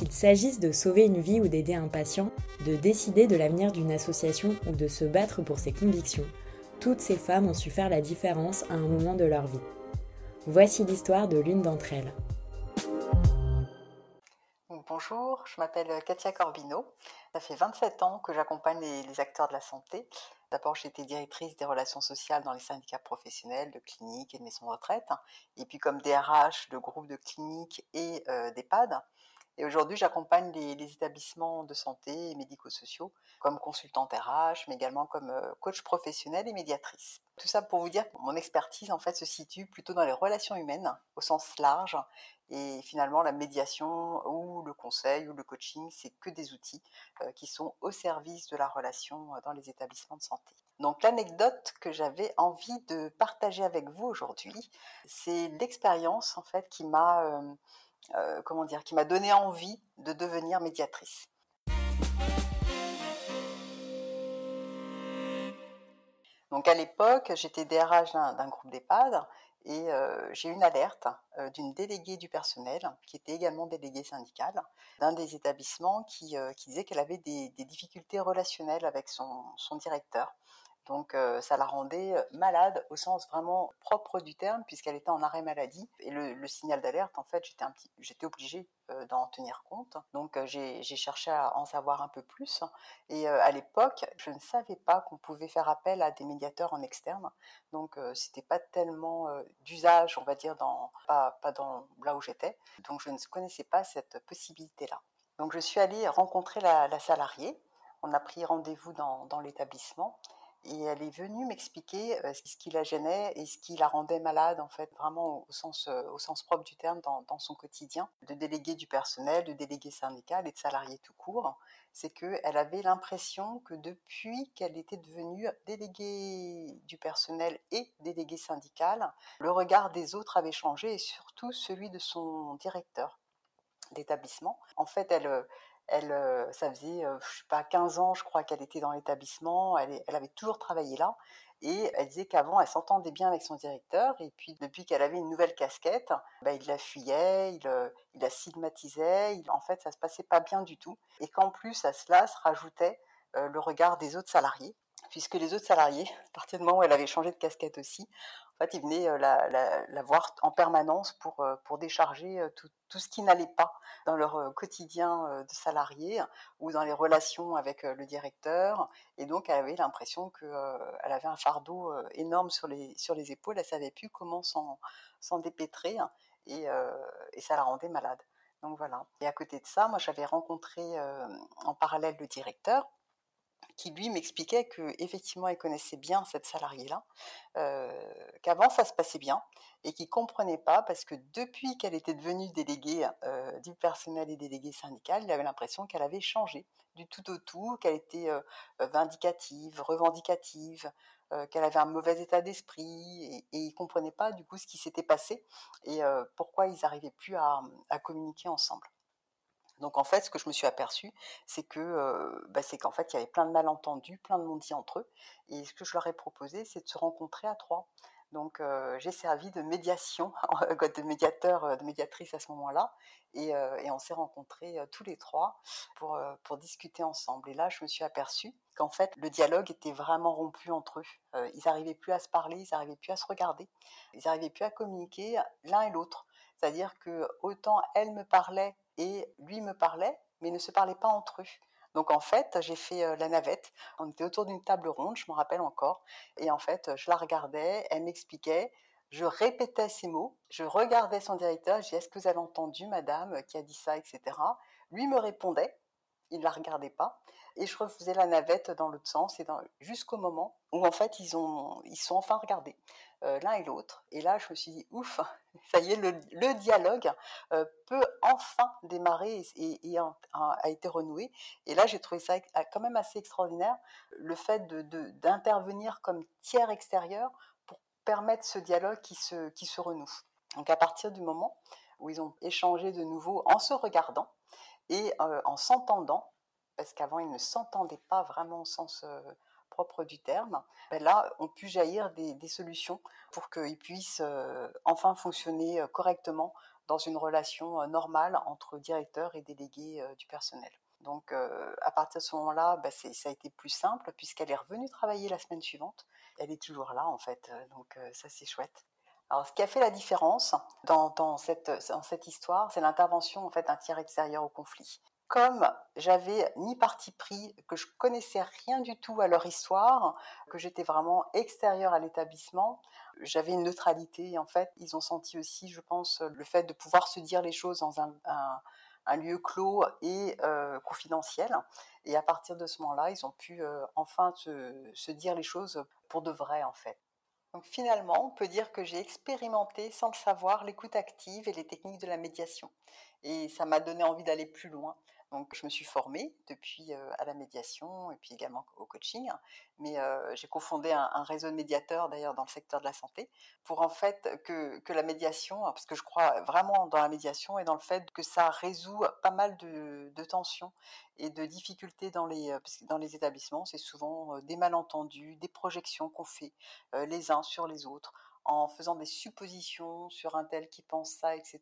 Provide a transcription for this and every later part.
Qu'il s'agisse de sauver une vie ou d'aider un patient, de décider de l'avenir d'une association ou de se battre pour ses convictions, toutes ces femmes ont su faire la différence à un moment de leur vie. Voici l'histoire de l'une d'entre elles. Bonjour, je m'appelle Katia Corbino. Ça fait 27 ans que j'accompagne les, acteurs de la santé. D'abord, j'étais directrice des relations sociales dans les syndicats professionnels de cliniques et de maisons de retraite, et puis comme DRH de groupes de cliniques et euh, d'EHPAD. Et aujourd'hui, j'accompagne les, établissements de santé et médico-sociaux comme consultante RH, mais également comme euh, coach professionnel et médiatrice. Tout ça pour vous dire que mon expertise en fait se situe plutôt dans les relations humaines au sens large et finalement la médiation ou le conseil ou le coaching, c'est que des outils euh, qui sont au service de la relation euh, dans les établissements de santé. Donc l'anecdote que j'avais envie de partager avec vous aujourd'hui, c'est l'expérience en fait qui m'a euh, comment dire, qui m'a donné envie de devenir médiatrice. Donc à l'époque, j'étais DRH d'un groupe d'EHPAD et euh, j'ai une alerte euh, d'une déléguée du personnel, qui était également déléguée syndicale, d'un des établissements qui, disait qu'elle avait des, difficultés relationnelles avec son directeur. Donc ça la rendait malade au sens vraiment propre du terme puisqu'elle était en arrêt maladie et le, signal d'alerte en fait j'étais obligée d'en tenir compte. Donc j'ai cherché à en savoir un peu plus et à l'époque je ne savais pas qu'on pouvait faire appel à des médiateurs en externe. Donc c'était pas tellement d'usage on va dire pas, là où j'étais. Donc je ne connaissais pas cette possibilité là. Donc je suis allée rencontrer la, salariée. On a pris rendez-vous dans l'établissement et elle est venue m'expliquer ce qui la gênait et ce qui la rendait malade, en fait, vraiment au sens, au sens propre du terme dans, son quotidien, de délégué du personnel, de délégué syndical et de salarié tout court. C'est qu'elle avait l'impression que depuis qu'elle était devenue déléguée du personnel et déléguée syndicale, le regard des autres avait changé et surtout celui de son directeur d'établissement. En fait, elle, elle, euh, ça faisait, euh, je sais pas, 15 ans, je crois, qu'elle était dans l'établissement. Elle, avait toujours travaillé là. Et elle disait qu'avant, elle s'entendait bien avec son directeur. Et puis, depuis qu'elle avait une nouvelle casquette, bah, il la fuyait, il, euh, la stigmatisait. en fait, ça se passait pas bien du tout. Et qu'en plus, à cela se rajoutait le regard des autres salariés puisque les autres salariés, à partir du moment où elle avait changé de casquette aussi, en fait, ils venaient euh, la, voir en permanence pour, euh, décharger euh, tout, ce qui n'allait pas dans leur quotidien de salarié ou dans les relations avec le directeur. Et donc, elle avait l'impression qu'elle avait un fardeau énorme sur les, épaules. Elle savait plus comment s'en dépêtrer et, et ça la rendait malade. Donc voilà. Et à côté de ça, moi, j'avais rencontré en parallèle le directeur qui lui m'expliquait que effectivement il connaissait bien cette salariée-là, euh, qu'avant ça se passait bien et qu'il comprenait pas parce que depuis qu'elle était devenue déléguée euh, du personnel et déléguée syndicale, il avait l'impression qu'elle avait changé du tout au tout, qu'elle était euh, vindicative, revendicative, qu'elle avait un mauvais état d'esprit et, et il comprenait pas du coup ce qui s'était passé et pourquoi ils n'arrivaient plus à communiquer ensemble. Donc en fait, ce que je me suis aperçue, c'est que bah, c'est qu'en fait, il y avait plein de malentendus, plein de non-dits entre eux. Et ce que je leur ai proposé, c'est de se rencontrer à trois. Donc j'ai servi de médiation, de médiateur, de médiatrice à ce moment-là, et, on s'est rencontrés tous les trois pour, pour discuter ensemble. Et là, je me suis aperçue qu'en fait, le dialogue était vraiment rompu entre eux. ils n'arrivaient plus à se parler, ils n'arrivaient plus à se regarder, ils n'arrivaient plus à communiquer l'un et l'autre. C'est-à-dire que autant elle me parlait et lui me parlait, mais ne se parlaient pas entre eux. Donc en fait, j'ai fait la navette. On était autour d'une table ronde, je me rappelle encore. Et en fait, je la regardais, elle m'expliquait, je répétais ses mots, je regardais son directeur, je disais Est-ce que vous avez entendu, madame, qui a dit ça, etc. Lui me répondait. ils ne la regardaient pas. Et je refaisais la navette dans l'autre sens et jusqu'au moment où en fait ils ont ils sont enfin regardés euh, l'un et l'autre. Et là je me suis dit ouf, ça y est, le, dialogue euh, peut enfin démarrer et, a, été renoué. Et là j'ai trouvé ça quand même assez extraordinaire le fait d'intervenir comme tiers extérieur pour permettre ce dialogue qui se qui se renoue. Donc à partir du moment où ils ont échangé de nouveau en se regardant et euh, en s'entendant, parce qu'avant ils ne s'entendaient pas vraiment au sens euh, propre du terme, ben là ont pu jaillir des, solutions pour qu'ils puissent euh, enfin fonctionner correctement dans une relation normale entre directeur et délégué du personnel. Donc à partir de ce moment-là, ben ça a été plus simple puisqu'elle est revenue travailler la semaine suivante. Elle est toujours là en fait, donc ça c'est chouette. Alors, ce qui a fait la différence dans, cette, cette, histoire, c'est l'intervention en fait d'un tiers extérieur au conflit. Comme j'avais ni parti pris, que je connaissais rien du tout à leur histoire, que j'étais vraiment extérieure à l'établissement, j'avais une neutralité. En fait, ils ont senti aussi, je pense, le fait de pouvoir se dire les choses dans un, lieu clos et euh, confidentiel. Et à partir de ce moment-là, ils ont pu euh, enfin se, se dire les choses pour de vrai, en fait. Donc finalement, on peut dire que j'ai expérimenté sans le savoir l'écoute active et les techniques de la médiation. Et ça m'a donné envie d'aller plus loin. Donc, je me suis formée depuis euh, à la médiation et puis également au coaching. Mais euh, j'ai cofondé un, réseau de médiateurs d'ailleurs dans le secteur de la santé pour en fait que, la médiation, parce que je crois vraiment dans la médiation et dans le fait que ça résout pas mal de, tensions et de difficultés dans les, dans les établissements. C'est souvent euh, des malentendus, des projections qu'on fait les uns sur les autres en faisant des suppositions sur un tel qui pense ça, etc.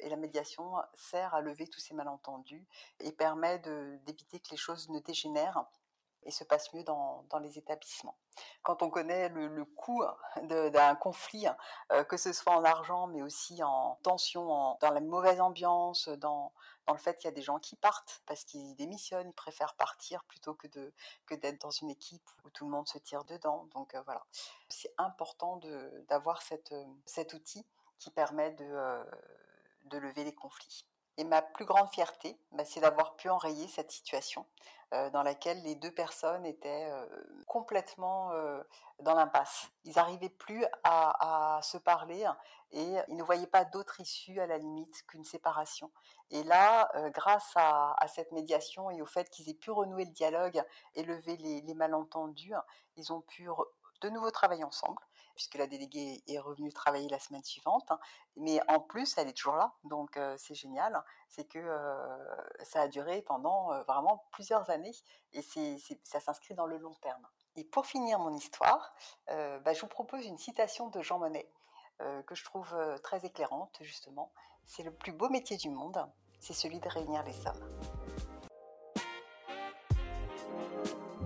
Et la médiation sert à lever tous ces malentendus et permet d'éviter que les choses ne dégénèrent et se passent mieux dans, les établissements. Quand on connaît le, coût d'un conflit, euh, que ce soit en argent, mais aussi en tension, dans la mauvaise ambiance, dans, le fait qu'il y a des gens qui partent parce qu'ils démissionnent, ils préfèrent partir plutôt que d'être que dans une équipe où tout le monde se tire dedans. Donc euh, voilà, c'est important d'avoir cet outil qui permet de de lever les conflits. Et ma plus grande fierté, bah, c'est d'avoir pu enrayer cette situation euh, dans laquelle les deux personnes étaient euh, complètement euh, dans l'impasse. Ils n'arrivaient plus à, se parler et ils ne voyaient pas d'autre issue à la limite qu'une séparation. Et là, grâce à, cette médiation et au fait qu'ils aient pu renouer le dialogue et lever les, les malentendus, ils ont pu de nouveau travailler ensemble puisque la déléguée est revenue travailler la semaine suivante. Hein. Mais en plus, elle est toujours là, donc c'est génial. C'est que ça a duré pendant vraiment plusieurs années et ça s'inscrit dans le long terme. Et pour finir mon histoire, bah, je vous propose une citation de Jean Monnet que je trouve très éclairante, justement. C'est le plus beau métier du monde, c'est celui de réunir les hommes.